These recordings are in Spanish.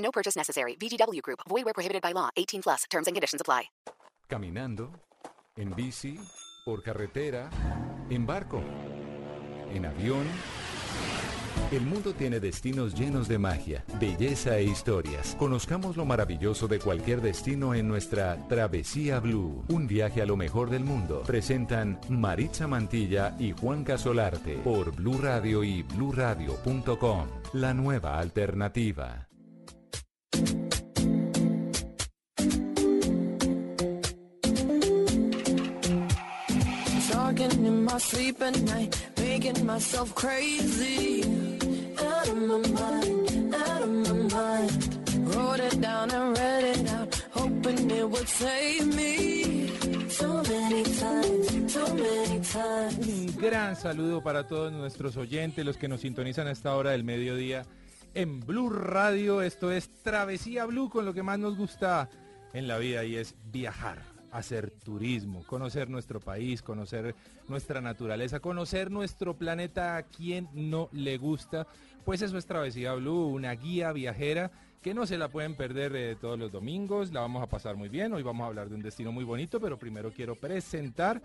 No purchase necessary. VGW Group. Void where prohibited by law. 18 plus. Terms and conditions apply. Caminando, en bici, por carretera, en barco, en avión. El mundo tiene destinos llenos de magia, belleza e historias. Conozcamos lo maravilloso de cualquier destino en nuestra Travesía Blue. Un viaje a lo mejor del mundo. Presentan Maritza Mantilla y Juan Casolarte por Blue Radio y bluradio.com. La nueva alternativa. Night, making myself crazy. Out of my mind, out of my mind. Un gran saludo para todos nuestros oyentes, los que nos sintonizan a esta hora del mediodía en Blue Radio. Esto es Travesía Blue con lo que más nos gusta en la vida y es viajar, hacer turismo, conocer nuestro país, conocer nuestra naturaleza, conocer nuestro planeta a quien no le gusta. Pues eso es Travesía Blue, una guía viajera que no se la pueden perder eh, todos los domingos, la vamos a pasar muy bien, hoy vamos a hablar de un destino muy bonito, pero primero quiero presentar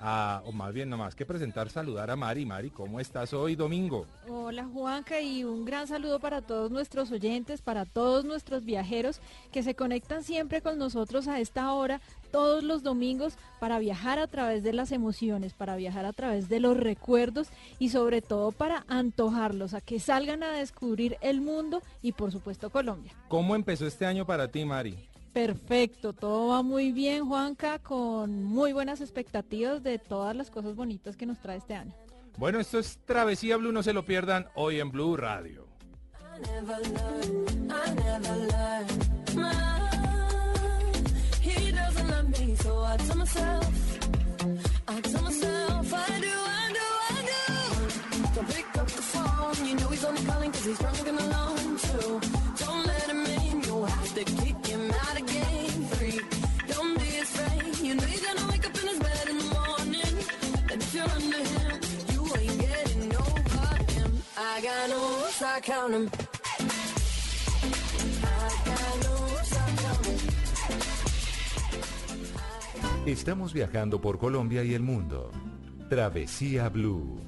a, o más bien nomás que presentar, saludar a Mari. Mari, ¿cómo estás hoy domingo? Hola Juanca y un gran saludo para todos nuestros oyentes, para todos nuestros viajeros que se conectan siempre con nosotros a esta hora, todos los domingos, para viajar a través de las emociones, para viajar a través de los recuerdos y sobre todo para antojarlos, a que salgan a descubrir el mundo y por supuesto Colombia. ¿Cómo empezó este año para ti, Mari? Perfecto, todo va muy bien, Juanca, con muy buenas expectativas de todas las cosas bonitas que nos trae este año. Bueno, esto es Travesía Blue, no se lo pierdan hoy en Blue Radio. 'Em. Estamos viajando por Colombia y el mundo. Travesía Blue.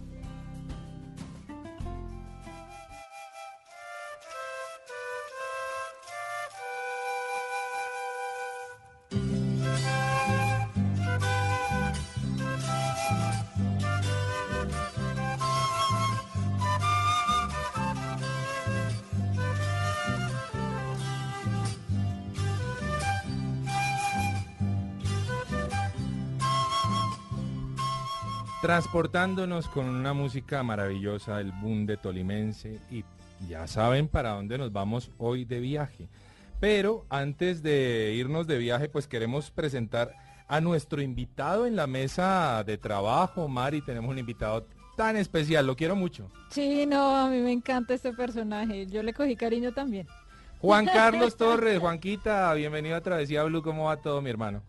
Transportándonos con una música maravillosa, el boom de Tolimense y ya saben para dónde nos vamos hoy de viaje. Pero antes de irnos de viaje, pues queremos presentar a nuestro invitado en la mesa de trabajo. Mari, tenemos un invitado tan especial, lo quiero mucho. Sí, no, a mí me encanta este personaje, yo le cogí cariño también. Juan Carlos Torres, Juanquita, bienvenido a Travesía Blue, ¿cómo va todo mi hermano?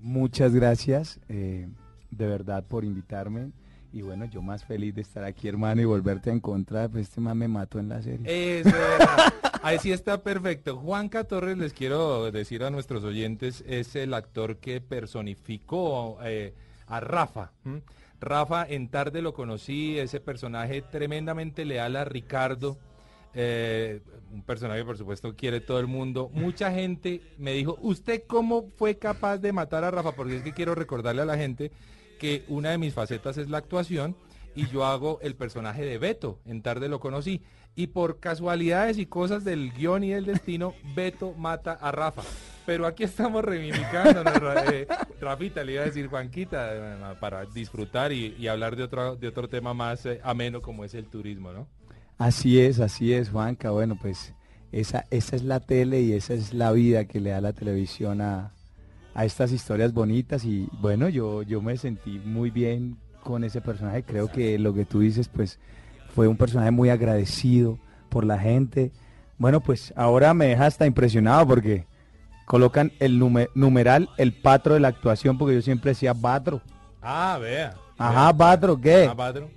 Muchas gracias eh, de verdad por invitarme. Y bueno, yo más feliz de estar aquí, hermano, y volverte a encontrar. Pues este man me mató en la serie. Eso era. Ahí sí está perfecto. Juanca Torres, les quiero decir a nuestros oyentes, es el actor que personificó eh, a Rafa. Rafa en tarde lo conocí, ese personaje tremendamente leal a Ricardo. Eh, un personaje, por supuesto, quiere todo el mundo. Mucha gente me dijo, ¿usted cómo fue capaz de matar a Rafa? Porque es que quiero recordarle a la gente que una de mis facetas es la actuación y yo hago el personaje de Beto. En tarde lo conocí. Y por casualidades y cosas del guion y del destino, Beto mata a Rafa. Pero aquí estamos reivindicando, Rafita, le iba a decir Juanquita, eh, para disfrutar y, y hablar de otro, de otro tema más eh, ameno como es el turismo, ¿no? Así es, así es, Juanca. Bueno, pues esa, esa es la tele y esa es la vida que le da la televisión a, a estas historias bonitas. Y bueno, yo, yo me sentí muy bien con ese personaje. Creo que lo que tú dices, pues fue un personaje muy agradecido por la gente. Bueno, pues ahora me deja hasta impresionado porque colocan el nume- numeral, el patro de la actuación, porque yo siempre decía batro. Ah, vea. Ajá, patro, ¿qué? Ah, patrón.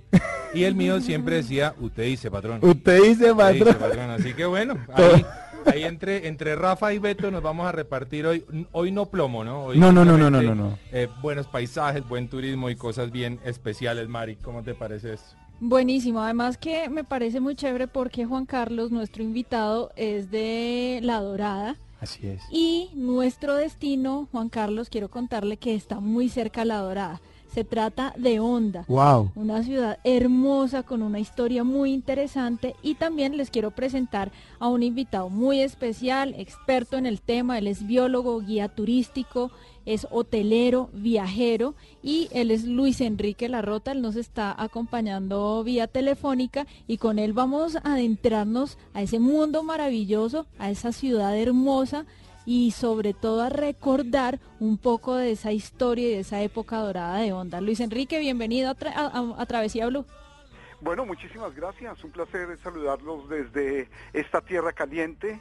Y el mío siempre decía, usted dice, patrón. Usted dice Usted dice, patrón. Así que bueno, ahí, ahí entre, entre Rafa y Beto nos vamos a repartir hoy. Hoy no plomo, ¿no? Hoy No, no, no, no, no, no, no. eh, buenos paisajes, buen turismo y cosas bien especiales, Mari. ¿Cómo te parece esto? Buenísimo, además que me parece muy chévere porque Juan Carlos, nuestro invitado, es de La Dorada Así es. y nuestro destino, Juan Carlos, quiero contarle que está muy cerca a La Dorada. Se trata de Honda. Wow. Una ciudad hermosa con una historia muy interesante y también les quiero presentar a un invitado muy especial, experto en el tema, él es biólogo, guía turístico, es hotelero, viajero y él es Luis Enrique Larrota, él nos está acompañando vía telefónica y con él vamos a adentrarnos a ese mundo maravilloso, a esa ciudad hermosa y sobre todo a recordar un poco de esa historia y de esa época dorada de Onda. Luis Enrique, bienvenido a, Tra- a- a- Travesía Blue. Bueno, muchísimas gracias. Un placer saludarlos desde esta tierra caliente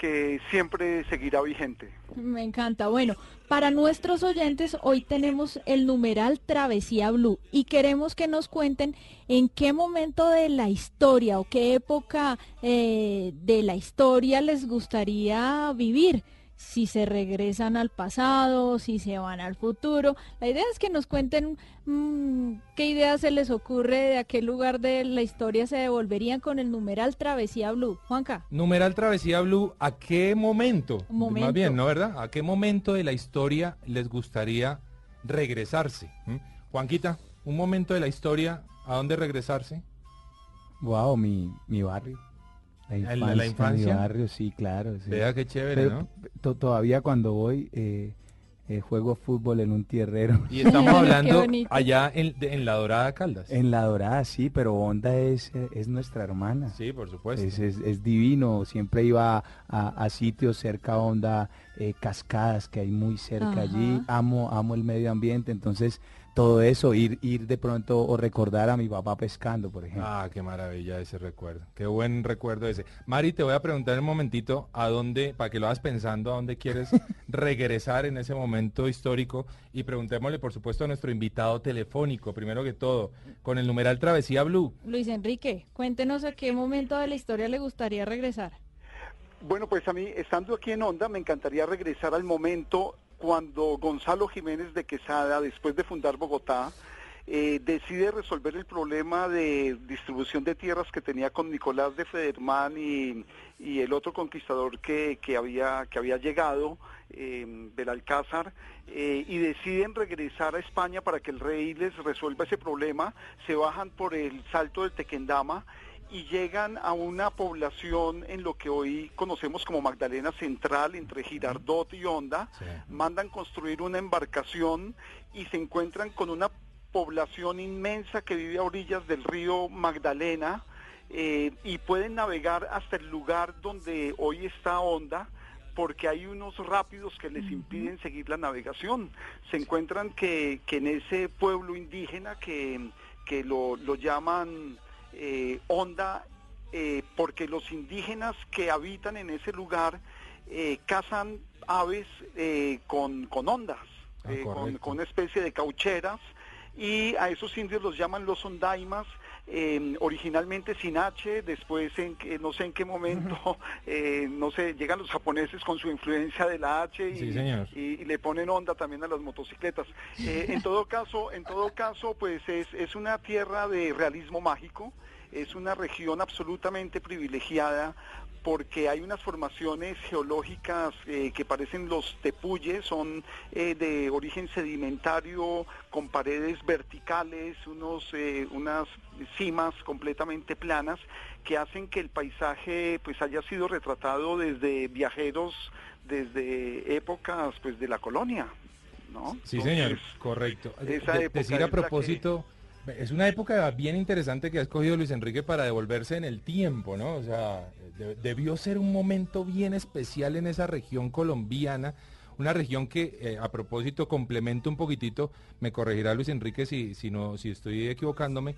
que siempre seguirá vigente. Me encanta. Bueno, para nuestros oyentes, hoy tenemos el numeral Travesía Blue y queremos que nos cuenten en qué momento de la historia o qué época eh, de la historia les gustaría vivir. Si se regresan al pasado, si se van al futuro. La idea es que nos cuenten mm, qué ideas se les ocurre de a qué lugar de la historia se devolverían con el numeral Travesía Blue. Juanca. Numeral Travesía Blue, ¿a qué momento? Momento. Más bien, ¿no, verdad? ¿A qué momento de la historia les gustaría regresarse? ¿Mm? Juanquita, un momento de la historia, ¿a dónde regresarse? Wow, mi, mi barrio. La ¿El de infancia, la infancia? Mi barrio, sí, claro. sí. Vea qué chévere, Pero ¿no? to- todavía cuando voy, eh, eh, juego fútbol en un tierrero. Y estamos hablando allá en, de- en La Dorada Caldas. En La Dorada, sí, pero Honda es, es nuestra hermana. Sí, por supuesto. Es, es- es divino, siempre iba a, a sitios cerca a Honda, eh, cascadas que hay muy cerca Ajá. allí, amo, amo el medio ambiente, entonces todo eso, ir, ir de pronto o recordar a mi papá pescando, por ejemplo. Ah, qué maravilla ese recuerdo. Qué buen recuerdo ese. Mari, te voy a preguntar un momentito a dónde, para que lo hagas pensando, a dónde quieres regresar en ese momento histórico. Y preguntémosle, por supuesto, a nuestro invitado telefónico, primero que todo, con el numeral Travesía Blue. Luis Enrique, cuéntenos a qué momento de la historia le gustaría regresar. Bueno, pues a mí, estando aquí en Onda, me encantaría regresar al momento cuando Gonzalo Jiménez de Quesada, después de fundar Bogotá, eh, decide resolver el problema de distribución de tierras que tenía con Nicolás de Federman y, el otro conquistador que, había, que había llegado, eh, Belalcázar, eh, y deciden regresar a España para que el rey les resuelva ese problema, se bajan por el salto del Tequendama y llegan a una población en lo que hoy conocemos como Magdalena Central, entre Girardot y Honda, Sí. mandan construir una embarcación y se encuentran con una población inmensa que vive a orillas del río Magdalena eh, y pueden navegar hasta el lugar donde hoy está Honda porque hay unos rápidos que les impiden seguir la navegación. Se encuentran que, que en ese pueblo indígena que, que lo, lo llaman eh, Honda eh, porque los indígenas que habitan en ese lugar eh, cazan aves eh, con, con ondas, Ah, eh, con, con una especie de caucheras, y a esos indios los llaman los ondaimas, eh, originalmente sin H, después en que, no sé en qué momento, eh, no sé, llegan los japoneses con su influencia de la H y, Sí, señor. y- y le ponen onda también a las motocicletas. Eh, en todo caso, en todo caso, pues es, es una tierra de realismo mágico, es una región absolutamente privilegiada porque hay unas formaciones geológicas eh, que parecen los tepuyes, son eh, de origen sedimentario, con paredes verticales, unos, eh, unas cimas completamente planas, que hacen que el paisaje pues haya sido retratado desde viajeros, desde épocas pues de la colonia. ¿no? Sí, señor, Entonces, correcto. esa De- época decir a propósito, Es una época bien interesante que ha escogido Luis Enrique para devolverse en el tiempo, ¿no? O sea, de- debió ser un momento bien especial en esa región colombiana, una región que, eh, a propósito, complemento un poquitito, me corregirá Luis Enrique si, si, no, si estoy equivocándome,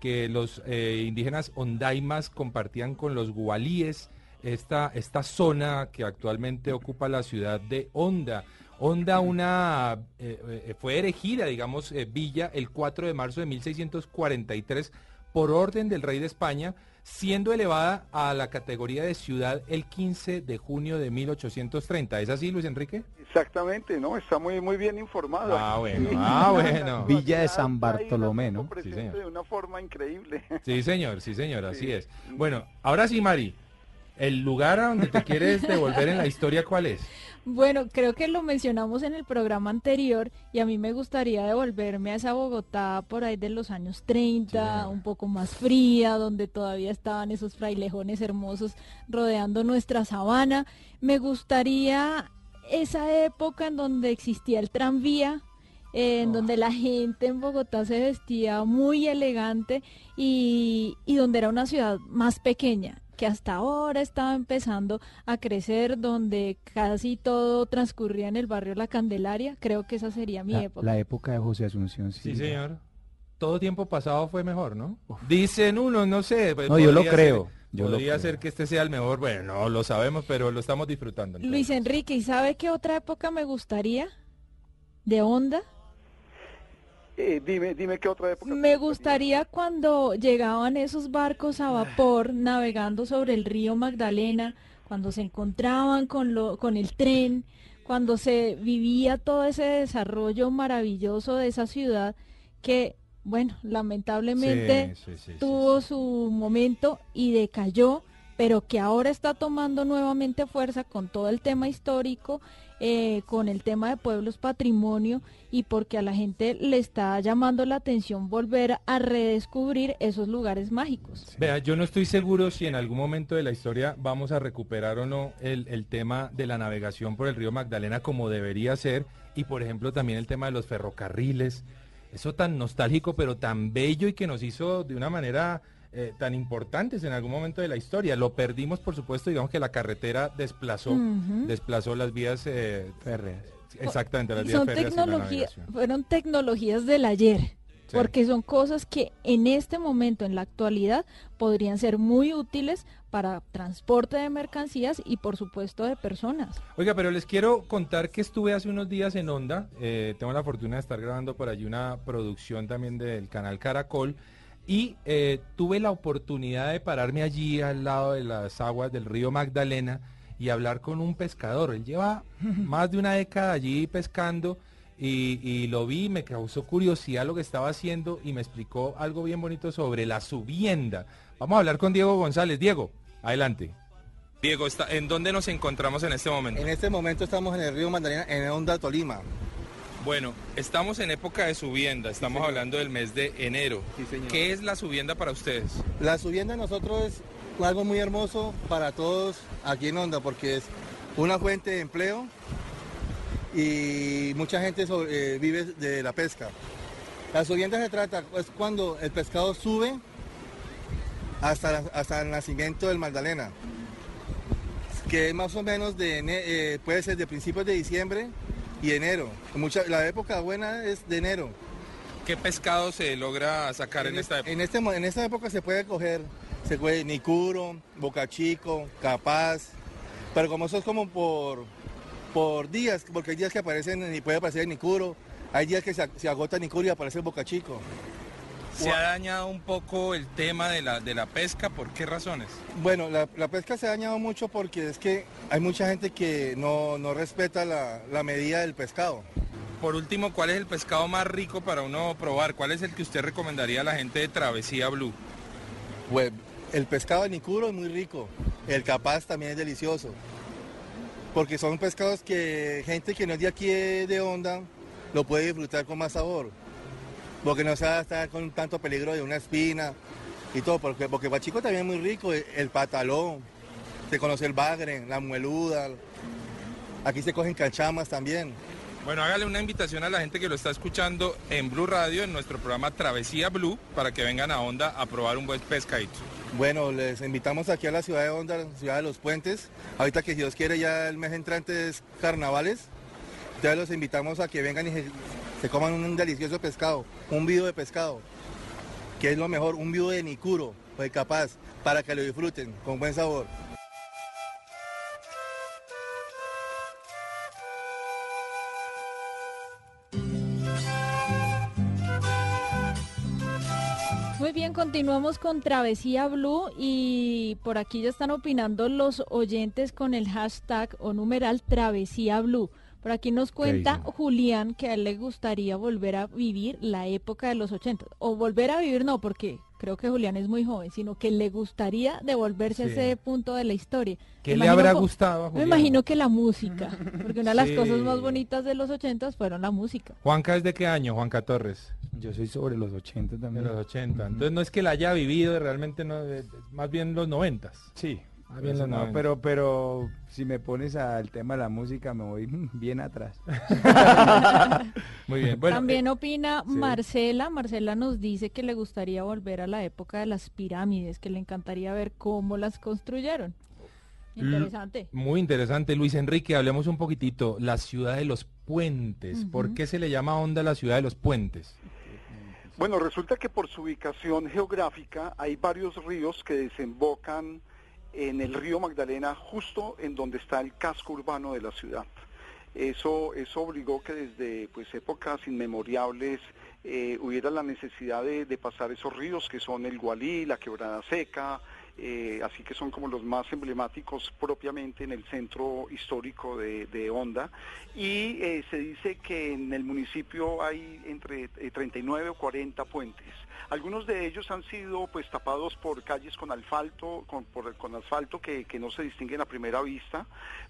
que los eh, indígenas ondaimas compartían con los gualíes esta, esta zona que actualmente ocupa la ciudad de Honda. Honda una, eh, eh, fue erigida, digamos, eh, villa el 4 de marzo de 1643 por orden del rey de España, siendo elevada a la categoría de ciudad el 15 de junio de 1830. ¿Es así, Luis Enrique? Exactamente, ¿no? Está muy muy bien informado. Ah, bueno, ah, bueno. Villa de San Bartolomé, ¿no? Sí, señor. de una forma increíble. Sí, señor, sí, señor, así Sí. es. Bueno, ahora sí, Mari, el lugar a donde te quieres devolver en la historia, ¿cuál es? Bueno, creo que lo mencionamos en el programa anterior y a mí me gustaría devolverme a esa Bogotá por ahí de los años 30, Sí. un poco más fría, donde todavía estaban esos frailejones hermosos rodeando nuestra sabana. Me gustaría esa época en donde existía el tranvía, en donde la gente en Bogotá se vestía muy elegante y, y donde era una ciudad más pequeña que hasta ahora estaba empezando a crecer, donde casi todo transcurría en el barrio La Candelaria. Creo que esa sería mi La, época. la época de José Asunción, sí. Sí, señor. Todo tiempo pasado fue mejor, ¿no? Dicen uno, no sé. pues, No, yo lo creo, ser- yo lo podría creo. ser que este sea el mejor. Bueno, no lo sabemos, pero lo estamos disfrutando. Luis. Enrique, ¿y sabe qué otra época me gustaría? ¿De onda? Eh, dime, dime qué otra época. Me gustaría cuando llegaban esos barcos a vapor navegando sobre el río Magdalena, cuando se encontraban con, lo, con el tren, cuando se vivía todo ese desarrollo maravilloso de esa ciudad que, bueno, lamentablemente Sí, sí, sí, sí, tuvo su momento y decayó, pero que ahora está tomando nuevamente fuerza con todo el tema histórico, eh, con el tema de pueblos patrimonio y porque a la gente le está llamando la atención volver a redescubrir esos lugares mágicos. Vea, yo no estoy seguro si en algún momento de la historia vamos a recuperar o no el, el tema de la navegación por el río Magdalena como debería ser y por ejemplo también el tema de los ferrocarriles, eso tan nostálgico pero tan bello y que nos hizo de una manera eh, tan importantes en algún momento de la historia. Lo perdimos por supuesto, digamos que la carretera desplazó, desplazó las vías eh, Férreas. exactamente las vías Son férreas y la fueron tecnologías del ayer. Sí. Porque son cosas que en este momento, en la actualidad, podrían ser muy útiles para transporte de mercancías y por supuesto de personas. Oiga, pero les quiero contar que estuve hace unos días en Onda. eh, tengo la fortuna de estar grabando por allí una producción también del canal Caracol. Y eh, tuve la oportunidad de pararme allí al lado de las aguas del río Magdalena y hablar con un pescador. Él lleva más de una década allí pescando y, y lo vi, me causó curiosidad lo que estaba haciendo y me explicó algo bien bonito sobre la subienda. Vamos a hablar con Diego González. Diego, adelante. Diego, está, ¿en dónde nos encontramos en este momento? En este momento estamos en el río Magdalena, en Honda, Tolima. Bueno, estamos en época de subienda, estamos hablando del mes de enero. Sí, señor. ¿Qué es la subienda para ustedes? La subienda nosotros es algo muy hermoso para todos aquí en Honda porque es una fuente de empleo y mucha gente sobre- eh, vive de la pesca. La subienda se trata, es cuando el pescado sube hasta, la- hasta el nacimiento del Magdalena, que es más o menos de, eh, puede ser de principios de diciembre y enero. Mucha, la época buena es de enero. ¿Qué pescado se logra sacar en, es- esta época? En, este, en esta época se puede coger, se puede Nicuro, Boca Chico, Capaz, pero como eso es como por, por días, porque hay días que aparecen y puede aparecer Nicuro, hay días que se, se agota Nicuro y aparece Boca Chico. Se ha dañado un poco el tema de la, de la pesca, ¿por qué razones? Bueno, la, la pesca se ha dañado mucho porque es que hay mucha gente que no, no respeta la, la medida del pescado. Por último, ¿cuál es el pescado más rico para uno probar? ¿Cuál es el que usted recomendaría a la gente de Travesía Blue? Pues el pescado de Nicuro es muy rico, el Capaz también es delicioso, porque son pescados que gente que no es de aquí de Honda lo puede disfrutar con más sabor, porque no se va a estar con tanto peligro de una espina y todo, porque, porque Pachico también es muy rico, el, patalón, se conoce el bagre, la mueluda, aquí se cogen cachamas también. Bueno, hágale una invitación a la gente que lo está escuchando en Blue Radio, en nuestro programa Travesía Blue, para que vengan a Honda a probar un buen pescadito. Bueno, les invitamos aquí a la ciudad de Honda, ciudad de los puentes. Ahorita que si Dios quiere ya el mes entrante es carnavales. Entonces los invitamos a que vengan y se, coman un delicioso pescado, un vido de pescado, que es lo mejor, un vido de nicuro, pues capaz, para que lo disfruten con buen sabor. Muy bien, continuamos con Travesía Blue y por aquí ya están opinando los oyentes con el hashtag o numeral Travesía Blue. Por aquí nos cuenta? Julián que a él le gustaría volver a vivir la época de los 80. O volver a vivir no, porque creo que Julián es muy joven, sino que le gustaría devolverse a ese punto de la historia. ¿Qué Me le imagino habrá gustado a Me Julián? imagino que la música, porque una de las Sí. cosas más bonitas de los 80 fueron la música. Juanca es de qué año, Juanca Torres? Yo soy sobre los 80 De también. los 80. Entonces no es que la haya vivido, realmente no, más bien los 90. Sí. Ah, bien eso los no, 90. pero, pero si me pones al tema de la música me voy mm, bien atrás. Muy bien. Bueno, También eh, opina sí. Marcela. Marcela nos dice que le gustaría volver a la época de las pirámides, que le encantaría ver cómo las construyeron. Interesante. Muy interesante, Luis Enrique. Hablemos un poquitito. La ciudad de los puentes. ¿Por qué se le llama Honda la ciudad de los puentes? Bueno, resulta que por su ubicación geográfica hay varios ríos que desembocan en el río Magdalena, justo en donde está el casco urbano de la ciudad. Eso, eso obligó que desde pues, épocas inmemoriales eh, hubiera la necesidad de, de pasar esos ríos que son el Gualí, la Quebrada Seca, eh, así que son como los más emblemáticos propiamente en el centro histórico de, de Honda. Y eh, se dice que en el municipio hay entre eh, 39 o 40 puentes. Algunos de ellos han sido pues tapados por calles con asfalto, con, asfalto que, no se distinguen a primera vista,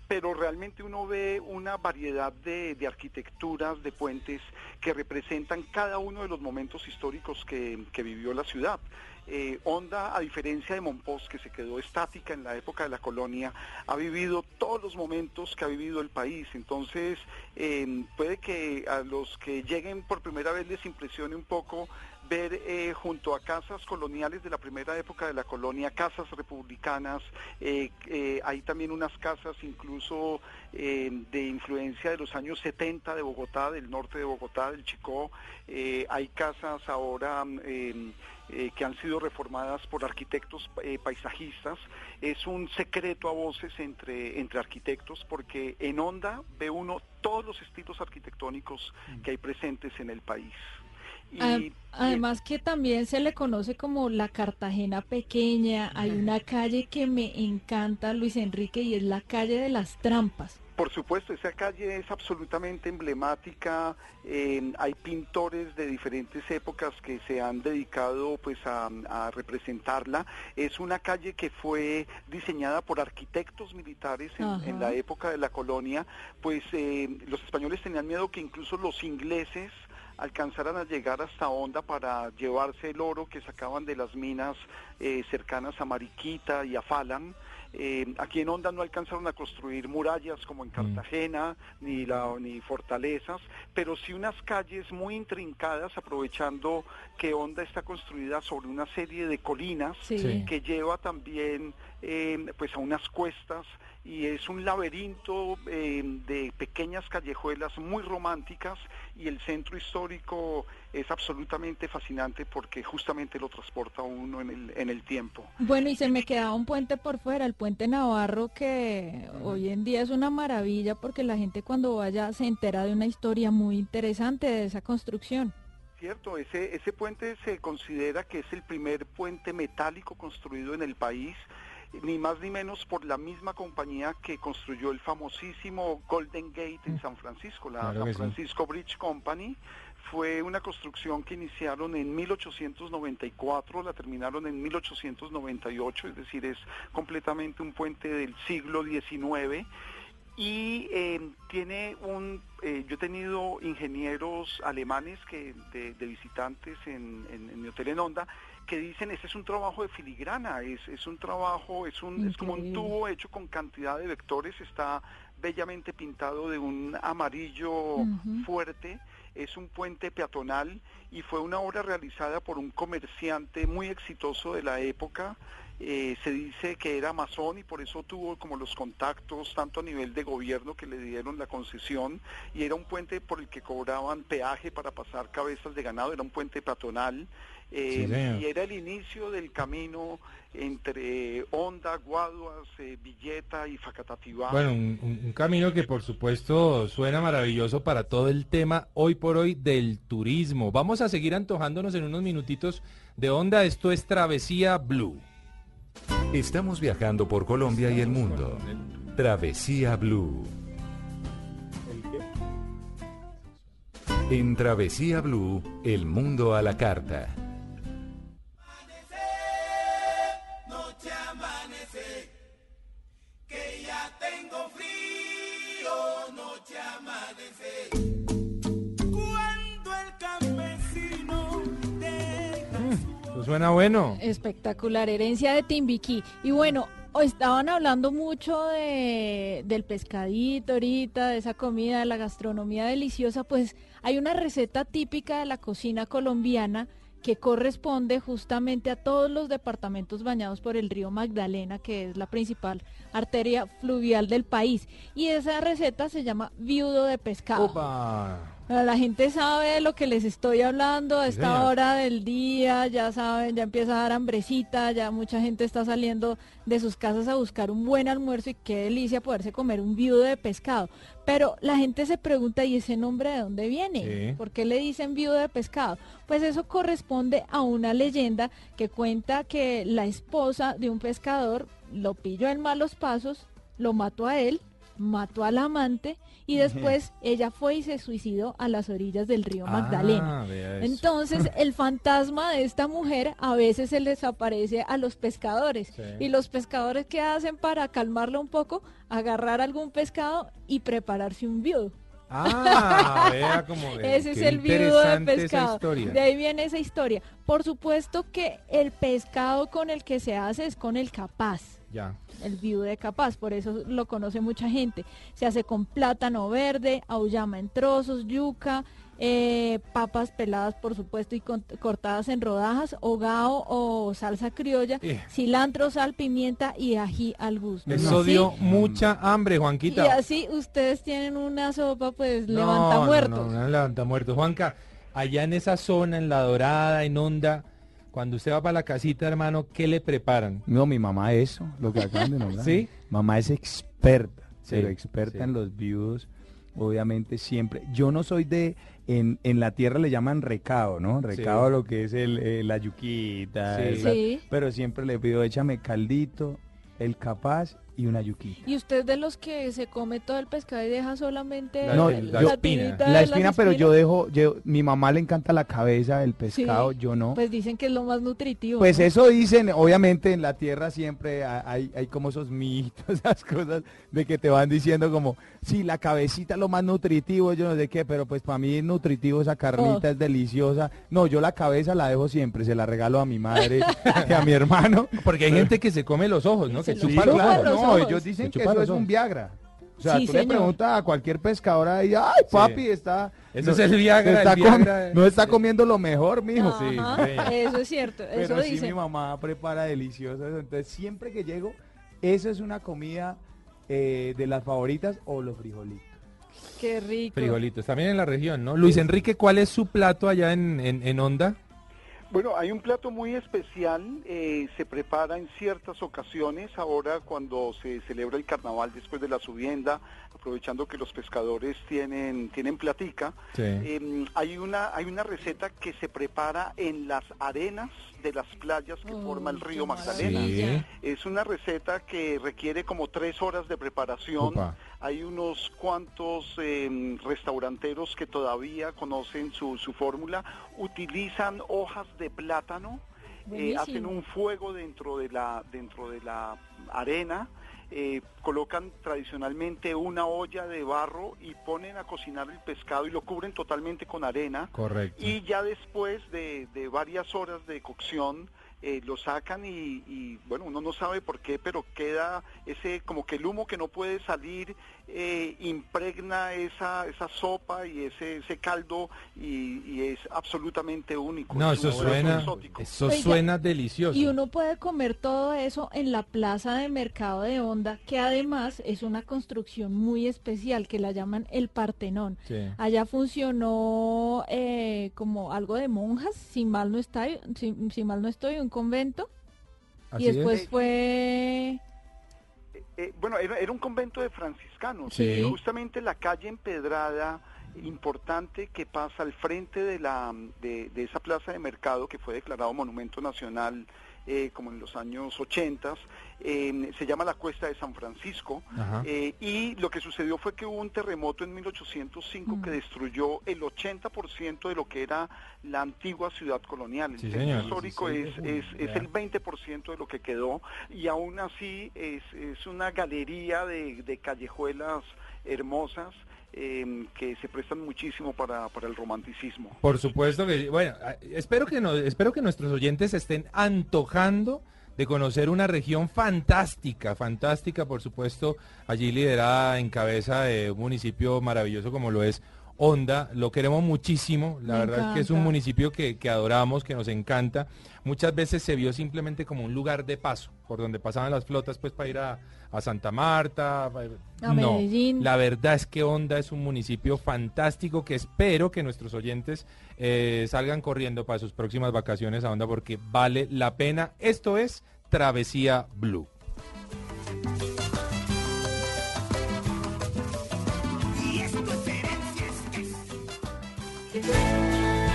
pero realmente uno ve una variedad de, arquitecturas, de puentes que representan cada uno de los momentos históricos que, vivió la ciudad. Eh, Honda, a diferencia de Monpós, que se quedó estática en la época de la colonia, ha vivido todos los momentos que ha vivido el país. Entonces, eh, puede que a los que lleguen por primera vez les impresione un poco ver eh, junto a casas coloniales de la primera época de la colonia, casas republicanas, eh, eh, hay también unas casas incluso de influencia de los años 70 de Bogotá, del norte de Bogotá, del Chicó, hay casas ahora eh, que han sido reformadas por arquitectos paisajistas. Es un secreto a voces entre, entre arquitectos porque en Honda ve uno todos los estilos arquitectónicos que hay presentes en el país. Y- Además que también se le conoce como la Cartagena pequeña. Hay una calle que me encanta, Luis Enrique, y es la calle de las trampas. Por supuesto, esa calle es absolutamente emblemática. eh, hay pintores de diferentes épocas que se han dedicado pues a, a representarla. Es una calle que fue diseñada por arquitectos militares en, en la época de la colonia. Pues eh, los españoles tenían miedo que incluso los ingleses alcanzaran a llegar hasta Honda para llevarse el oro que sacaban de las minas eh, cercanas a Mariquita y a Falan. Eh, aquí en Honda no alcanzaron a construir murallas como en Cartagena, ni, la, ni fortalezas, pero sí unas calles muy intrincadas, aprovechando que Honda está construida sobre una serie de colinas. Sí. que lleva también eh, pues a unas cuestas y es un laberinto eh, de pequeñas callejuelas muy románticas y el centro histórico es absolutamente fascinante porque justamente lo transporta uno en el, en el tiempo. Bueno, y se me quedaba un puente por fuera, el puente Navarro, que hoy en día es una maravilla porque la gente cuando vaya se entera de una historia muy interesante de esa construcción. Cierto, ese, ese puente se considera que es el primer puente metálico construido en el país, ni más ni menos por la misma compañía que construyó el famosísimo Golden Gate en San Francisco, la Claro San sí. Francisco Bridge Company. Fue una construcción que iniciaron en 1894, la terminaron en 1898, es decir, es completamente un puente del siglo XIX y eh, tiene un eh, yo he tenido ingenieros alemanes que de, de visitantes en, en- en mi hotel en Honda que dicen ese es un trabajo de filigrana es, es un trabajo es un es como un tubo hecho con cantidad de vectores está bellamente pintado de un amarillo fuerte. Es un puente peatonal y fue una obra realizada por un comerciante muy exitoso de la época. Eh, se dice que era masón y por eso tuvo como los contactos tanto a nivel de gobierno que le dieron la concesión y era un puente por el que cobraban peaje para pasar cabezas de ganado, era un puente peatonal eh, Sí, y era el inicio del camino entre Honda, Guaduas, eh, Villeta y Facatativá. Bueno, un, un- un camino que por supuesto suena maravilloso para todo el tema hoy por hoy del turismo. Vamos a seguir antojándonos en unos minutitos de onda. Esto es Travesía Blue. Estamos viajando por Colombia y el mundo. Travesía Blue. En Travesía Blue, el mundo a la carta. Suena bueno. Espectacular, herencia de Timbiquí. Y bueno, estaban hablando mucho de, del pescadito ahorita, de esa comida, de la gastronomía deliciosa, pues hay una receta típica de la cocina colombiana que corresponde justamente a todos los departamentos bañados por el río Magdalena, que es la principal arteria fluvial del país. Y esa receta se llama viudo de pescado. La gente sabe de lo que les estoy hablando a esta hora del día, ya saben, ya empieza a dar hambrecita, ya mucha gente está saliendo de sus casas a buscar un buen almuerzo y qué delicia poderse comer un viudo de pescado. Pero la gente se pregunta, ¿y ese nombre de dónde viene? Sí. ¿Por qué le dicen viudo de pescado? Pues eso corresponde a una leyenda que cuenta que la esposa de un pescador lo pilló en malos pasos, lo mató a él, mató al amante y después ella fue y se suicidó a las orillas del río Magdalena. Ah. Entonces, el fantasma de esta mujer a veces se les aparece a los pescadores. Sí. Y los pescadores, ¿qué hacen para calmarla un poco? Agarrar algún pescado y prepararse un viudo. Ah, vea como. Ese es el viudo de pescado. De ahí viene esa historia. Por supuesto que el pescado con el que se hace es con el capaz Ya. el viudo de capaz, por eso lo conoce mucha gente. Se hace con plátano verde, auyama en trozos, yuca, eh, papas peladas por supuesto y con- cortadas en rodajas, hogao o salsa criolla, Eh. cilantro, sal, pimienta y ají al gusto. Eso Así- dio mucha hambre, y Juanquita. así ustedes tienen una sopa pues No, levanta no, muertos. No, no, levanta muertos. Juanca, allá en esa zona, en La Dorada, en Onda, cuando usted va para la casita, hermano, ¿qué le preparan? No, mi mamá eso, lo que acaban de nombrar. ¿Sí? Mamá es experta, Sí, pero experta sí. en los viudos, obviamente siempre. Yo no soy de, en, en la tierra le llaman recado, ¿no? Recado Sí. lo que es el, eh, la yuquita, Sí. esa- Sí. pero siempre le pido, échame caldito, el capaz y una yuquita. Y usted de los que se come todo el pescado y deja solamente La- No, la, de La espina, pero yo dejo, yo, mi mamá le encanta la cabeza del pescado, Sí, yo no. Pues dicen que es lo más nutritivo. Pues ¿no? eso dicen, obviamente en la tierra siempre ha- hay, hay como esos mitos, esas cosas de que te van diciendo como, sí, la cabecita es lo más nutritivo, yo no sé qué, pero pues para mí es nutritivo esa carnita, Oh. es deliciosa. No, yo la cabeza la dejo siempre, se la regalo a mi madre y a mi hermano. Porque hay gente que se come los ojos, ¿no? Se Que chupa los claro, ojos. No, ellos dicen que eso es un. Viagra. O sea, Sí, tú le preguntas a cualquier pescadora y ay, papi, está... Ese es el Viagra, está el com- Viagra. no está comiendo lo mejor, mijo. Sí, Ajá, sí. Eso es cierto, eso Pero sí dicen. mi mamá prepara deliciosas. Entonces siempre que llego, eso es una comida eh, de las favoritas o los frijolitos. Qué rico. Frijolitos, también en la región, ¿no? Luis Enrique, ¿cuál es su plato allá en, en, en Onda? Bueno, hay un plato muy especial, eh, se prepara en ciertas ocasiones, ahora cuando se celebra el carnaval después de la subienda, aprovechando que los pescadores tienen, tienen platica, Sí. eh, hay, una, hay una receta que se prepara en las arenas de las playas que Oh, forma el río Magdalena. Es una receta que requiere como tres horas de preparación. Opa. Hay unos cuantos eh, restauranteros que todavía conocen su, su fórmula. Utilizan hojas de plátano, eh, hacen un fuego dentro de la, dentro de la arena, eh, colocan tradicionalmente una olla de barro y ponen a cocinar el pescado y lo cubren totalmente con arena. Correcto. Y ya después de, de varias horas de cocción, eh, lo sacan y, y, bueno, uno no sabe por qué, pero queda ese, como que el humo que no puede salir eh, impregna esa, esa sopa y ese, ese caldo y, y es absolutamente único. No, Es eso suena, exótico. eso Oiga, suena delicioso. Y uno puede comer todo eso en la plaza de mercado de Honda, que además es una construcción muy especial que la llaman el Partenón. Sí. Allá funcionó eh, como algo de monjas, si mal no estoy, si, si mal no estoy, un convento. Así y es. después fue Eh, bueno, era, era un convento de franciscanos. Sí. Y justamente la calle empedrada importante que pasa al frente de, la, de, de esa plaza de mercado que fue declarado monumento nacional eh, como en los años 80, eh, se llama la Cuesta de San Francisco. Eh, y lo que sucedió fue que hubo un terremoto en 1805 que destruyó el 80% de lo que era la antigua ciudad colonial. El Sí, centro señor. histórico 16 es, es, es el 20% de lo que quedó y aún así es, es una galería de, de callejuelas hermosas eh, que se prestan muchísimo para, para el romanticismo. Por supuesto que. Bueno, espero que, espero que nuestros oyentes estén antojando de conocer una región fantástica, fantástica, por supuesto, allí liderada en cabeza de un municipio maravilloso como lo es Honda. Lo queremos muchísimo, la Me verdad es que es un municipio que, que adoramos, que nos encanta. Muchas veces se vio simplemente como un lugar de paso, por donde pasaban las flotas pues para ir a, a Santa Marta. pa- A no, Medellín. la verdad es que Honda es un municipio fantástico que espero que nuestros oyentes eh, salgan corriendo para sus próximas vacaciones a Honda porque vale la pena. Esto es Travesía Blue.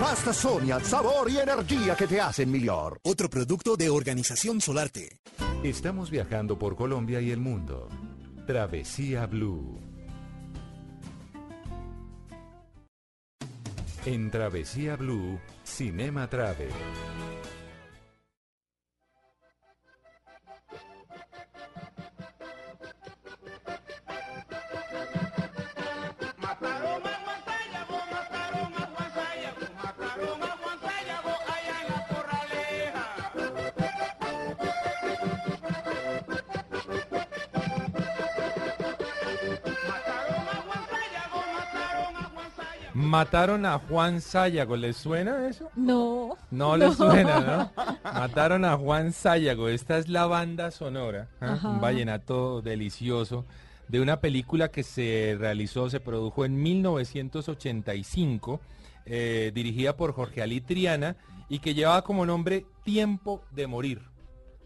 Pasta Sonia, sabor y energía que te hacen mejor. Otro producto de Organización Solarte. Estamos viajando por Colombia y el mundo. Travesía Blue. En Travesía Blue, Cinema Travel. Mataron a Juan Sayago, ¿les suena eso? No. No les suena, ¿no? Mataron a Juan Sayago. Esta es la banda sonora. Ajá. un vallenato delicioso de una película que se realizó, se produjo en 1985, eh, dirigida por Jorge Ali Triana y que llevaba como nombre Tiempo de Morir.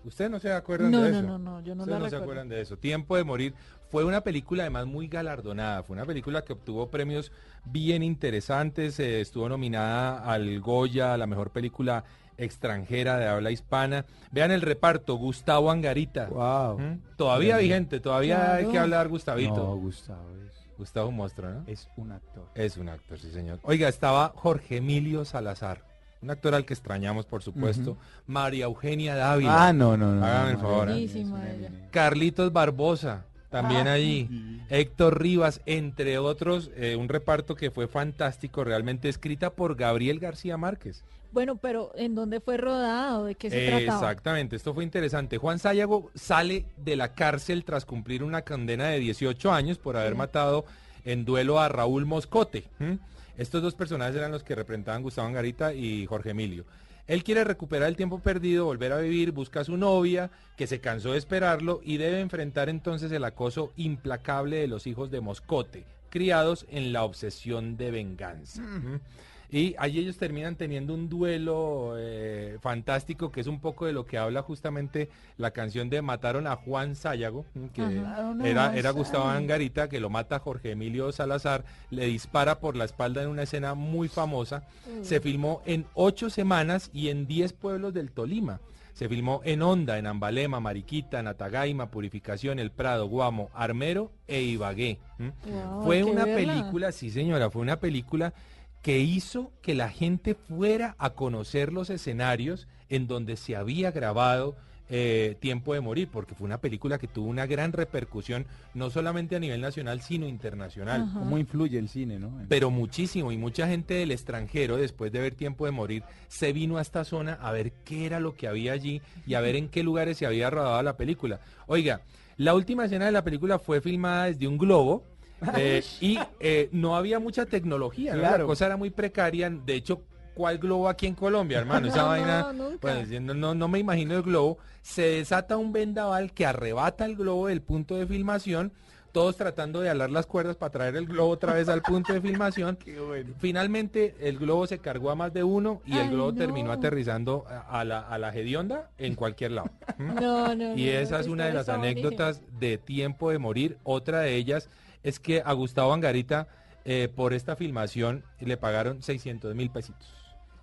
¿Ustedes no se acuerdan No, de no, eso? no, no, yo no Ustedes la no se recuerdo. acuerdan de eso. Tiempo de Morir fue una película además muy galardonada. Fue una película que obtuvo premios bien interesantes. eh, estuvo nominada al Goya, a la mejor película extranjera de habla hispana. Vean el reparto, Gustavo Angarita. Wow. ¿Mm? Todavía vigente, todavía hay que hablar Gustavito. No, Gustavo es, Gustavo un monstruo, ¿no? es un actor. Es un actor, sí señor. Oiga, estaba Jorge Emilio Salazar, un actor al que extrañamos, por supuesto. María Eugenia Dávila. Ah, no, no, no. Hágame no, el favor, ¿eh? Carlitos Barbosa, también allí. Héctor Rivas, entre otros, eh, un reparto que fue fantástico, realmente escrita por Gabriel García Márquez. Bueno, pero ¿en dónde fue rodado? ¿De qué se Eh, trataba? Exactamente, esto fue interesante. Juan Sayago sale de la cárcel tras cumplir una condena de 18 años por haber Sí. matado en duelo a Raúl Moscote. Estos dos personajes eran los que representaban Gustavo Angarita y Jorge Emilio. Él quiere recuperar el tiempo perdido, volver a vivir, busca a su novia, que se cansó de esperarlo y debe enfrentar entonces el acoso implacable de los hijos de Moscote, criados en la obsesión de venganza. Y ahí ellos terminan teniendo un duelo eh, fantástico que es un poco de lo que habla justamente la canción de Mataron a Juan Sayago, mm, que Ajá. era, Gustavo. Angarita, que lo mata Jorge Emilio Salazar, le dispara por la espalda en una escena muy famosa. Mm. Se filmó en ocho semanas y en diez pueblos del Tolima. Se filmó en Honda, en Ambalema, Mariquita, en Atagaima, Purificación, El Prado, Guamo, Armero e Ibagué. ¿m? Wow, fue una verla. película, sí señora, fue una película que hizo que la gente fuera a conocer los escenarios en donde se había grabado eh, Tiempo de Morir, porque fue una película que tuvo una gran repercusión, no solamente a nivel nacional, sino internacional. Ajá. ¿Cómo influye el cine, no? Pero muchísimo, y mucha gente del extranjero, después de ver Tiempo de Morir, se vino a esta zona a ver qué era lo que había allí y a ver en qué lugares se había rodado la película. Oiga, la última escena de la película fue filmada desde un globo. Eh, y eh, no había mucha tecnología, ¿no? la cosa era muy precaria. De hecho, ¿cuál globo aquí en Colombia, hermano? Esa No, vaina, no, pues, no, no, me imagino el globo. Se desata un vendaval que arrebata el globo del punto de filmación, todos tratando de alar las cuerdas para traer el globo otra vez al punto de filmación. Finalmente el globo se cargó a más de uno y el globo terminó aterrizando a, la, a la hedionda en cualquier lado. ¿Mm? No, no, Y esa es esa una de las anécdotas de tiempo de morir. Otra de ellas es que a Gustavo Angarita eh, por esta filmación le pagaron 600 mil pesitos.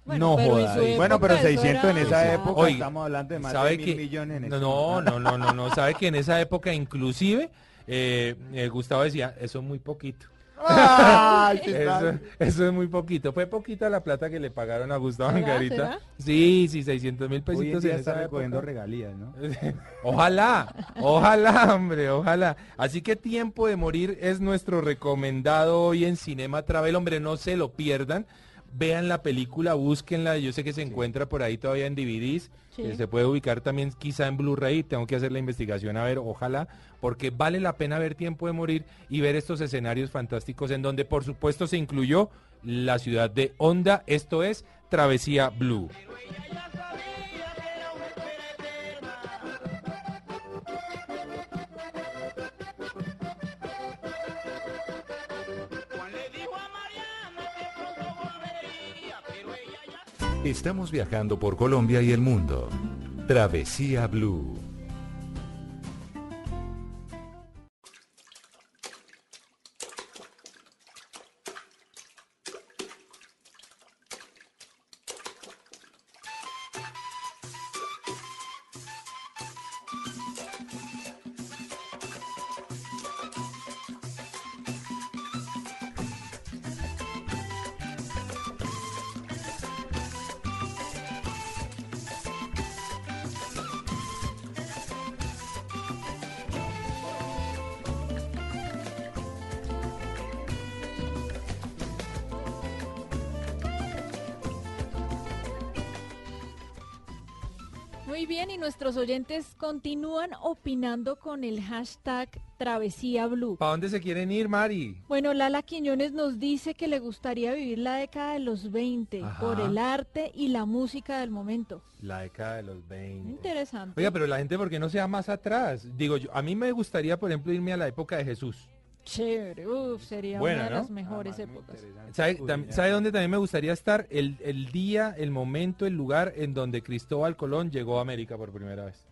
Bueno, no pero joda. ahí. Bueno, pero época eso 600 en esa época, Oiga, estamos hablando de más ¿sabe de mil que- millones en no, este no, no, no, no, sabe que en esa época inclusive eh, eh, Gustavo decía, eso es muy poquito. Ay, Eso, es muy poquito. Fue poquita la plata que le pagaron a Gustavo. Angarita. Sí, sí, 600 mil Hoy en pesitos día en está esa recogiendo época. regalías, ¿no? Ojalá, ojalá, hombre, ojalá. Así que Tiempo de Morir es nuestro recomendado hoy en Cinema Travel. Hombre, no se lo pierdan. Vean la película, búsquenla. Yo sé que se encuentra por ahí todavía en DVDs. Sí. eh, se puede ubicar también quizá en Blu-ray. Tengo que hacer la investigación a ver, ojalá, porque vale la pena ver Tiempo de Morir y ver estos escenarios fantásticos en donde por supuesto se incluyó la ciudad de Honda. Esto es Travesía Blue. Estamos viajando por Colombia y el mundo. Travesía Blue. Continúan opinando con el hashtag Travesía Blue. ¿Para dónde se quieren ir, Mari? Bueno, Lala Quiñones nos dice que le gustaría vivir la década de los 20 Ajá. por el arte y la música del momento. La década de los 20. Interesante. Oiga, pero la gente, ¿por qué no se va más atrás? Digo, yo, a mí me gustaría, por ejemplo, irme a la época de Jesús. Chévere, uf, sería una de ¿no? las mejores Ah, épocas. ¿Sabe, Uy, tam- ya. ¿sabe dónde también me gustaría estar? El, el día, el momento, el lugar en donde Cristóbal Colón llegó a América por primera vez.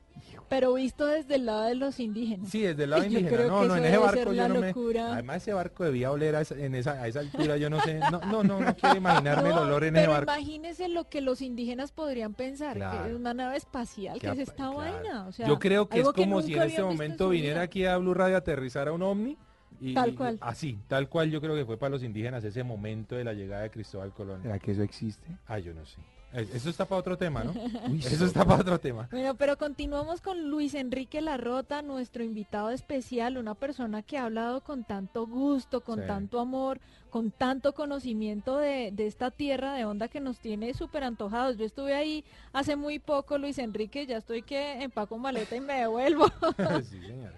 Pero visto desde el lado de los indígenas. Sí, desde el lado Yo indígena. creo No, que no, en eso ese debe ser barco yo no me... Además ese barco debía oler a esa, en esa, a esa altura, yo no sé. No, no, no, no quiero imaginarme el olor en ese pero barco. imagínese lo que los indígenas podrían pensar, Claro. que es una nave espacial, que Que es esta claro. vaina. O sea, Yo creo que es como si en este momento viniera aquí a Blue Radio a aterrizar a un ovni. Y, Tal y- cual. Así, tal cual yo creo que fue para los indígenas ese momento de la llegada de Cristóbal Colón. ¿Será que eso existe? Ah, yo no sé. Eh, Eso está para otro tema, ¿no? Uy, Eso está para otro tema. Bueno, pero continuamos con Luis Enrique Larrota, nuestro invitado especial, una persona que ha hablado con tanto gusto, con Sí. tanto amor, con tanto conocimiento de, de esta tierra de onda que nos tiene súper antojados. Yo estuve ahí hace muy poco, Luis Enrique, ya estoy que empaco maleta y me devuelvo. Sí, señora.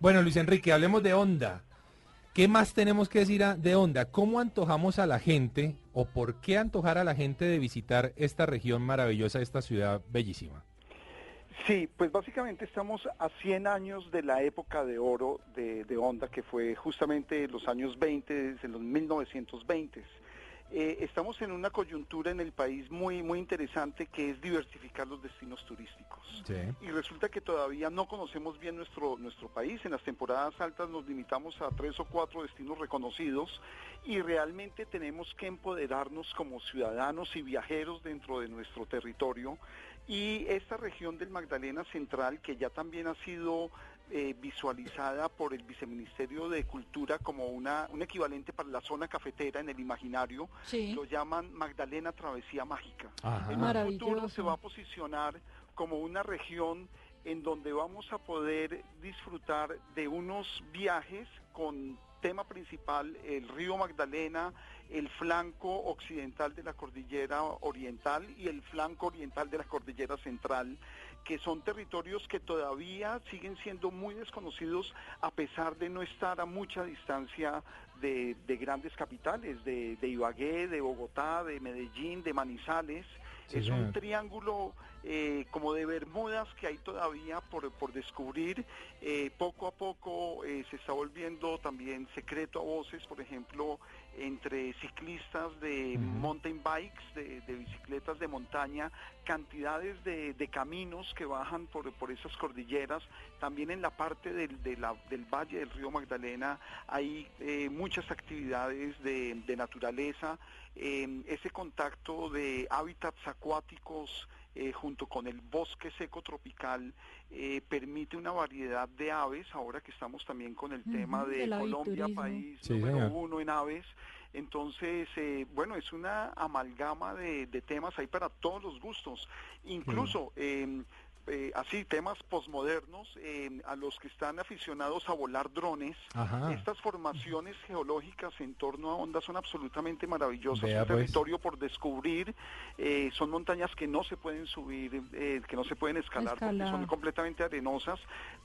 Bueno, Luis Enrique, hablemos de Onda. ¿Qué más tenemos que decir a- de Onda? ¿Cómo antojamos a la gente o por qué antojar a la gente de visitar esta región maravillosa, esta ciudad bellísima? Sí, pues básicamente estamos a 100 años de la época de oro de, de Honda, que fue justamente los años 20, desde los 1920. Eh, estamos en una coyuntura en el país muy, muy interesante que es diversificar los destinos turísticos. Y resulta que todavía no conocemos bien nuestro, nuestro país. En las temporadas altas nos limitamos a tres o cuatro destinos reconocidos y realmente tenemos que empoderarnos como ciudadanos y viajeros dentro de nuestro territorio. Y esta región del Magdalena Central, que ya también ha sido eh, visualizada por el Viceministerio de Cultura como una, un equivalente para la zona cafetera en el imaginario, Sí. lo llaman Magdalena Travesía Mágica. Ajá. En un futuro Maravilloso. se va a posicionar como una región en donde vamos a poder disfrutar de unos viajes con tema principal el río Magdalena, el flanco occidental de la cordillera oriental y el flanco oriental de la cordillera central, que son territorios que todavía siguen siendo muy desconocidos a pesar de no estar a mucha distancia de, de grandes capitales, de, de Ibagué, de Bogotá, de Medellín, de Manizales. Sí, es un triángulo eh, como de Bermudas que hay todavía por, por descubrir. Eh, poco a poco eh, se está volviendo también secreto a voces, por ejemplo, entre ciclistas de mountain bikes, de, de bicicletas de montaña, cantidades de, de caminos que bajan por, por esas cordilleras. También en la parte del, de la- del valle del río Magdalena hay eh, muchas actividades de, de naturaleza, eh, ese contacto de hábitats acuáticos eh, junto con el bosque seco tropical eh, permite una variedad de aves, ahora que estamos también con el tema de Colombia, aviturismo. país Sí, número señor. uno en aves. Entonces, eh, bueno, es una amalgama de, de temas ahí para todos los gustos. Incluso, eh, eh, así, temas posmodernos, eh, a los que están aficionados a volar drones, Ajá. estas formaciones geológicas en torno a ondas son absolutamente maravillosas. Vea, un pues. territorio por descubrir, eh, son montañas que no se pueden subir, eh, que no se pueden escalar, porque son completamente arenosas,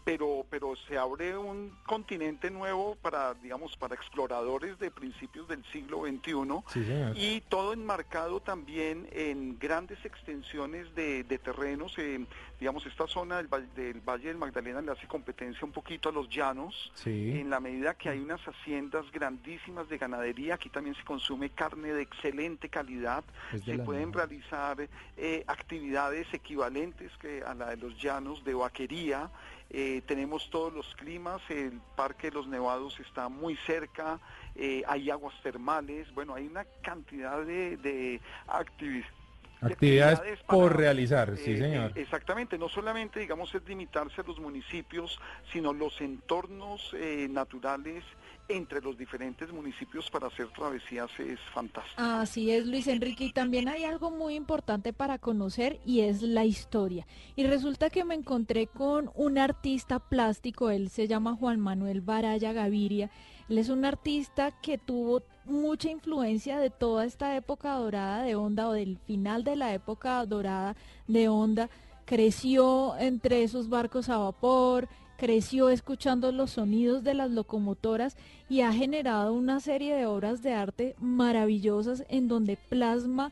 pero, pero se abre un continente nuevo para, digamos, para exploradores de principios del siglo XXI Sí, y todo enmarcado también en grandes extensiones de, de terrenos. eh, digamos, esta zona del, Valle- del Valle del Magdalena le hace competencia un poquito a los llanos. Sí. En la medida que hay unas haciendas grandísimas de ganadería, aquí también se consume carne de excelente calidad. Se pueden realizar eh, actividades equivalentes que a la de los llanos de vaquería. Eh, tenemos todos los climas, el Parque de los Nevados está muy cerca, eh, hay aguas termales, bueno, hay una cantidad de, de activi- de Actividades por realizar, sí, eh, señor. eh, exactamente, no solamente, digamos, es limitarse a los municipios, sino los entornos eh, naturales entre los diferentes municipios para hacer travesías es fantástico. Así es, Luis Enrique. Y también hay algo muy importante para conocer y es la historia. Y resulta que me encontré con un artista plástico, él se llama Juan Manuel Baraya Gaviria. Él es un artista que tuvo mucha influencia de toda esta época dorada de Onda o del final de la época dorada de Onda. Creció entre esos barcos a vapor, creció escuchando los sonidos de las locomotoras y ha generado una serie de obras de arte maravillosas en donde plasma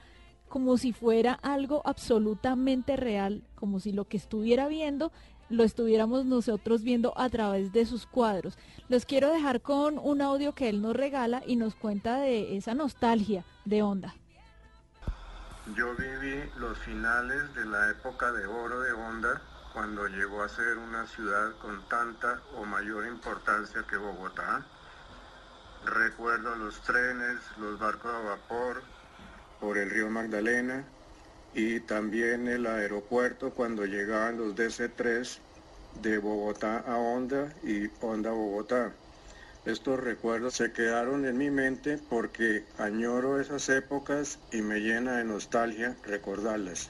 como si fuera algo absolutamente real, como si lo que estuviera viendo lo estuviéramos nosotros viendo a través de sus cuadros. Los quiero dejar con un audio que él nos regala y nos cuenta de esa nostalgia de onda. Yo viví los finales de la época de oro de Honda cuando llegó a ser una ciudad con tanta o mayor importancia que Bogotá. Recuerdo los trenes, los barcos a vapor por el río Magdalena y también el aeropuerto cuando llegaban los DC-3 de Bogotá a Honda y Honda a Bogotá. Estos recuerdos se quedaron en mi mente porque añoro esas épocas y me llena de nostalgia recordarlas.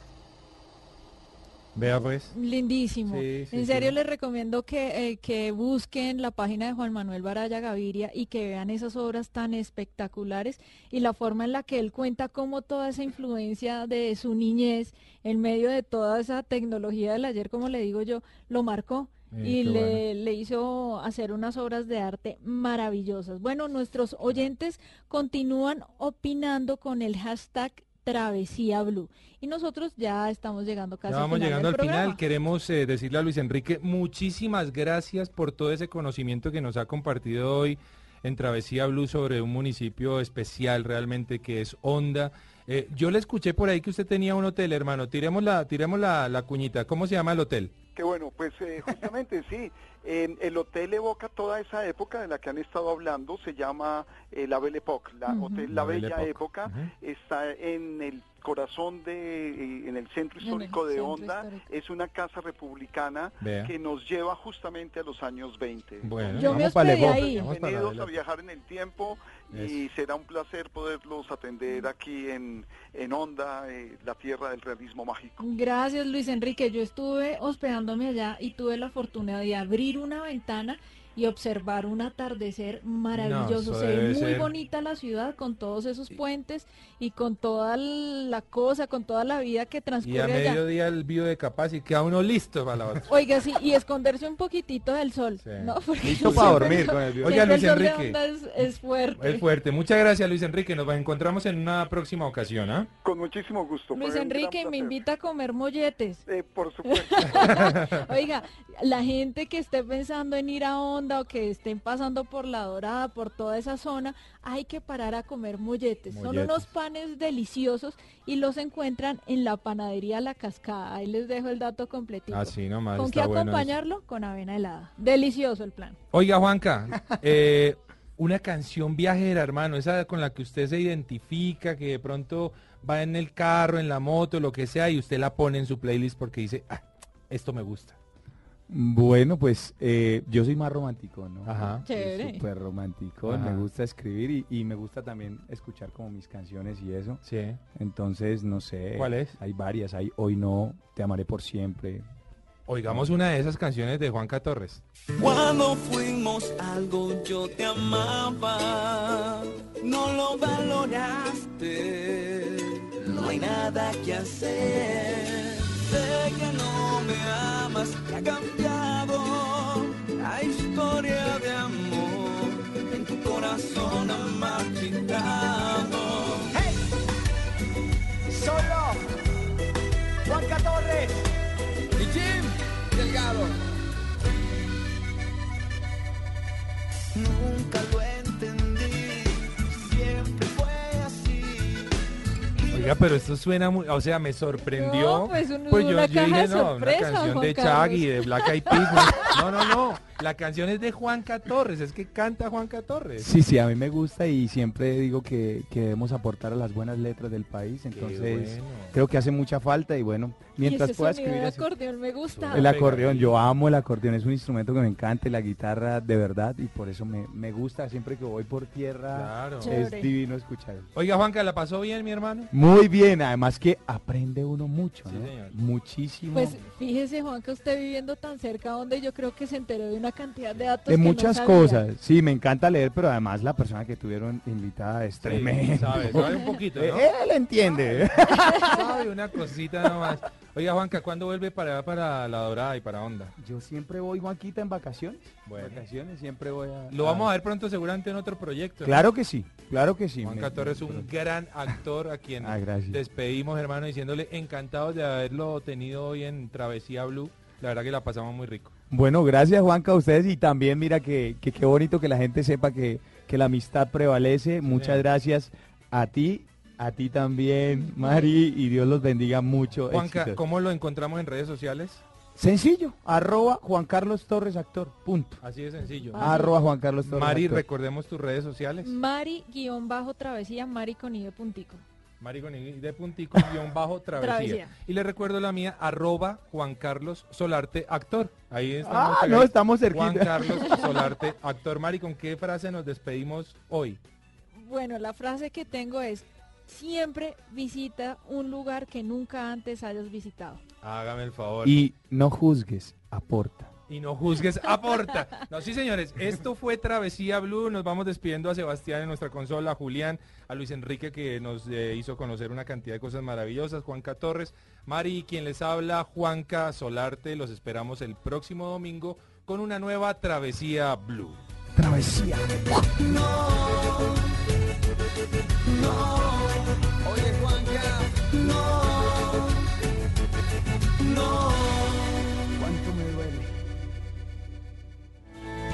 Vea pues. Lindísimo. Sí, sí, en serio sí. les recomiendo que, eh, que busquen la página de Juan Manuel Baraya Gaviria y que vean esas obras tan espectaculares y la forma en la que él cuenta cómo toda esa influencia de su niñez en medio de toda esa tecnología del ayer, como le digo yo, lo marcó. Eh, y le, le hizo hacer unas obras de arte maravillosas. Bueno, nuestros oyentes continúan opinando con el hashtag Travesía Blue. Y nosotros ya estamos llegando casi Ya vamos al final llegando del al final. Queremos eh, decirle a Luis Enrique muchísimas gracias por todo ese conocimiento que nos ha compartido hoy en Travesía Blue sobre un municipio especial realmente que es Honda. Eh, yo le escuché por ahí que usted tenía un hotel, hermano. Tiremos la, tiremos la, la cuñita. ¿Cómo se llama el hotel? Qué bueno, pues eh, justamente sí, eh, el hotel evoca toda esa época de la que han estado hablando, se llama eh, La Belle Époque, la hotel La, Bella Époque, Época, está en el corazón de, eh, en el centro el histórico de centro Honda, histórico. es una casa republicana Vea. que nos lleva justamente a los años 20. Bueno, Yo me Vamos para. Vamos para Bienvenidos la a viajar en el tiempo Eso. y será un placer poderlos atender aquí en, en Honda, eh, la tierra del realismo mágico. Gracias Luis Enrique. Yo estuve hospedándome allá y tuve la fortuna de abrir una ventana y observar un atardecer maravilloso. Se ve muy ser- bonita la ciudad con todos esos puentes y con toda la cosa, con toda la vida que Y a transcurre allá. mediodía el bio de capaz y queda uno listo para la otra. Oiga, sí, y esconderse un poquitito del sol, Sí. ¿no? Porque Listo para el dormir sol- con el bio. Oiga, Luis el sol de Enrique. Es, es fuerte. Es fuerte. Muchas gracias, Luis Enrique. Nos encontramos en una próxima ocasión, ¿ah? Con muchísimo gusto. Luis Enrique me invita a comer molletes. Eh, por supuesto. Oiga, la gente que esté pensando en ir a Honda o que estén pasando por La Dorada, por toda esa zona, hay que parar a comer molletes. Son unos panes deliciosos y los encuentran en la panadería La Cascada. Ahí les dejo el dato completito. Así nomás. ¿Con qué bueno acompañarlo? Con avena helada. Delicioso el plan. Oiga, Juanca, eh, una canción viajera, hermano, esa con la que usted se identifica, que de pronto va en el carro, en la moto, lo que sea, y usted la pone en su playlist porque dice, ah, esto me gusta. Bueno, pues eh, yo soy más romántico, ¿no? Ajá. Soy Chévere. Súper romántico, Ajá. me gusta escribir y, y me gusta también escuchar como mis canciones y eso. Sí. Entonces, no sé. ¿Cuál es? Hay varias, hay Hoy No, Te Amaré Por Siempre. Oigamos una de esas canciones de Juanca Torres. Cuando fuimos algo yo te amaba, no lo valoraste, no hay nada que hacer. Sé que no me amas, que ha cambiado la historia de amor en tu corazón ha. Oiga, pero esto suena muy, o sea, me sorprendió. No, pues un- Pues una caja de no, sorpresa, una canción Juan de Carlos. Chaggy, de Black Eyed Peas. No, no, no, la canción es de Juanca Torres, es que canta Juanca Torres. Sí, sí, a mí me gusta y siempre digo que, que debemos aportar a las buenas letras del país. Entonces, bueno. creo que hace mucha falta y bueno, mientras y ese pueda escribir así. acordeón me gusta. El acordeón, yo amo el acordeón, es un instrumento que me encanta y la guitarra de verdad y por eso me, me gusta siempre que voy por tierra. Claro. Es Chévere. divino escuchar. Oiga, Juanca, ¿la pasó bien, mi hermano? Muy bien, además que aprende uno mucho, Sí, ¿no? señor. Muchísimo. Pues fíjese, Juan, que usted viviendo tan cerca donde yo creo que se enteró de una cantidad de datos. de que muchas cosas. Sí, me encanta leer, pero además la persona que tuvieron invitada es tremenda. sabe, sabe un poquito, ¿no? Él entiende. Sabe una cosita nomás. Oiga, Juanca, ¿cuándo vuelve para para La Dorada y para Onda? Yo siempre voy, Juanquita, en vacaciones. Bueno. Vacaciones, siempre voy a... Lo vamos a ver pronto seguramente en otro proyecto. ¿no? Claro que sí, claro que sí. Juanca me- Torres es un gran actor a quien Ah, despedimos, hermano, diciéndole encantados de haberlo tenido hoy en Travesía Blue. La verdad que la pasamos muy rico. Bueno, gracias Juanca a ustedes y también mira que que qué bonito que la gente sepa que, que la amistad prevalece. Muchas gracias a ti, a ti también, Mari, y Dios los bendiga mucho. Juanca, éxitos. ¿cómo lo encontramos en redes sociales? Sencillo, arroba Juan Carlos Torres Actor, punto. Así de sencillo. Ah, Arroba Juan Carlos Torres Mari, Actor. recordemos tus redes sociales. Mari-travesía, Mari con I de puntico. Mari con I de puntico guion bajo travesía. Travesía. Y le recuerdo la mía, arroba Juan Carlos Solarte actor. Ahí estamos. Ah, no, estamos cerquita. Juan Carlos Solarte actor. Mari, ¿con qué frase nos despedimos hoy? Bueno, la frase que tengo es, siempre visita un lugar que nunca antes hayas visitado. Hágame el favor. Y no juzgues, aporta. Y no juzgues, aporta. No, sí, señores, esto fue Travesía Blue. Nos vamos despidiendo a Sebastián en nuestra consola, a Julián, a Luis Enrique que nos eh, hizo conocer una cantidad de cosas maravillosas, Juanca Torres, Mari, quien les habla, Juanca Solarte. Los esperamos el próximo domingo con una nueva Travesía Blue. Travesía. Oye,